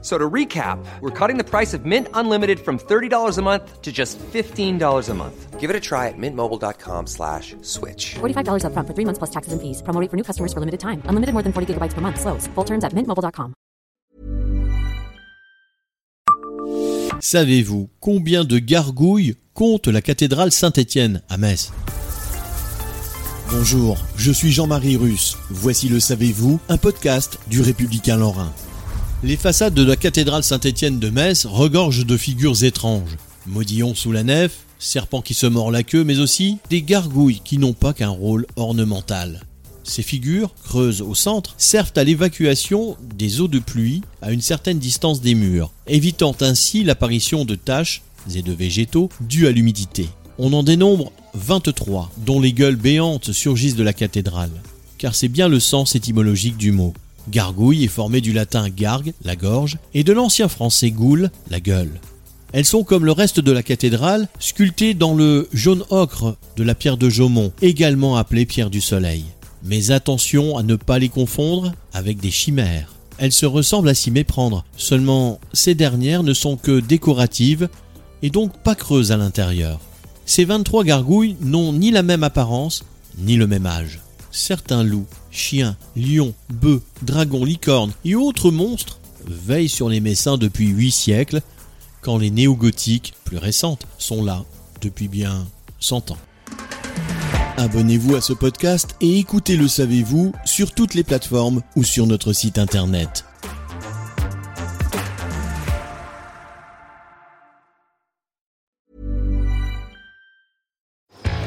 So to recap, we're cutting the price of Mint Unlimited from $30 a month to just $15 a month. Give it a try at mintmobile.com slash switch. $45 upfront for three months plus taxes and fees. Promo rate for new customers for limited time. Unlimited more than 40 gigabytes per month. Slows. Full terms at mintmobile.com. Savez-vous combien de gargouilles compte la cathédrale Saint-Étienne à Metz? Bonjour, je suis Jean-Marie Russe. Voici le Savez-vous, un podcast du Républicain Lorrain. Les façades de la cathédrale Saint-Étienne de Metz regorgent de figures étranges. Modillons sous la nef, serpent qui se mord la queue, mais aussi des gargouilles qui n'ont pas qu'un rôle ornemental. Ces figures, creuses au centre, servent à l'évacuation des eaux de pluie à une certaine distance des murs, évitant ainsi l'apparition de taches et de végétaux dus à l'humidité. On en dénombre 23, dont les gueules béantes surgissent de la cathédrale, car c'est bien le sens étymologique du mot. Gargouille est formée du latin gargue, la gorge, et de l'ancien français goule, la gueule. Elles sont comme le reste de la cathédrale, sculptées dans le jaune ocre de la pierre de Jaumont, également appelée pierre du soleil. Mais attention à ne pas les confondre avec des chimères. Elles se ressemblent à s'y méprendre, seulement ces dernières ne sont que décoratives et donc pas creuses à l'intérieur. Ces 23 gargouilles n'ont ni la même apparence, ni le même âge. Certains loups, chiens, lions, bœufs, dragons, licornes et autres monstres veillent sur les Messins depuis huit siècles, quand les néo-gothiques, plus récentes, sont là depuis bien 100 ans. Abonnez-vous à ce podcast et écoutez Le Savez-vous sur toutes les plateformes ou sur notre site internet.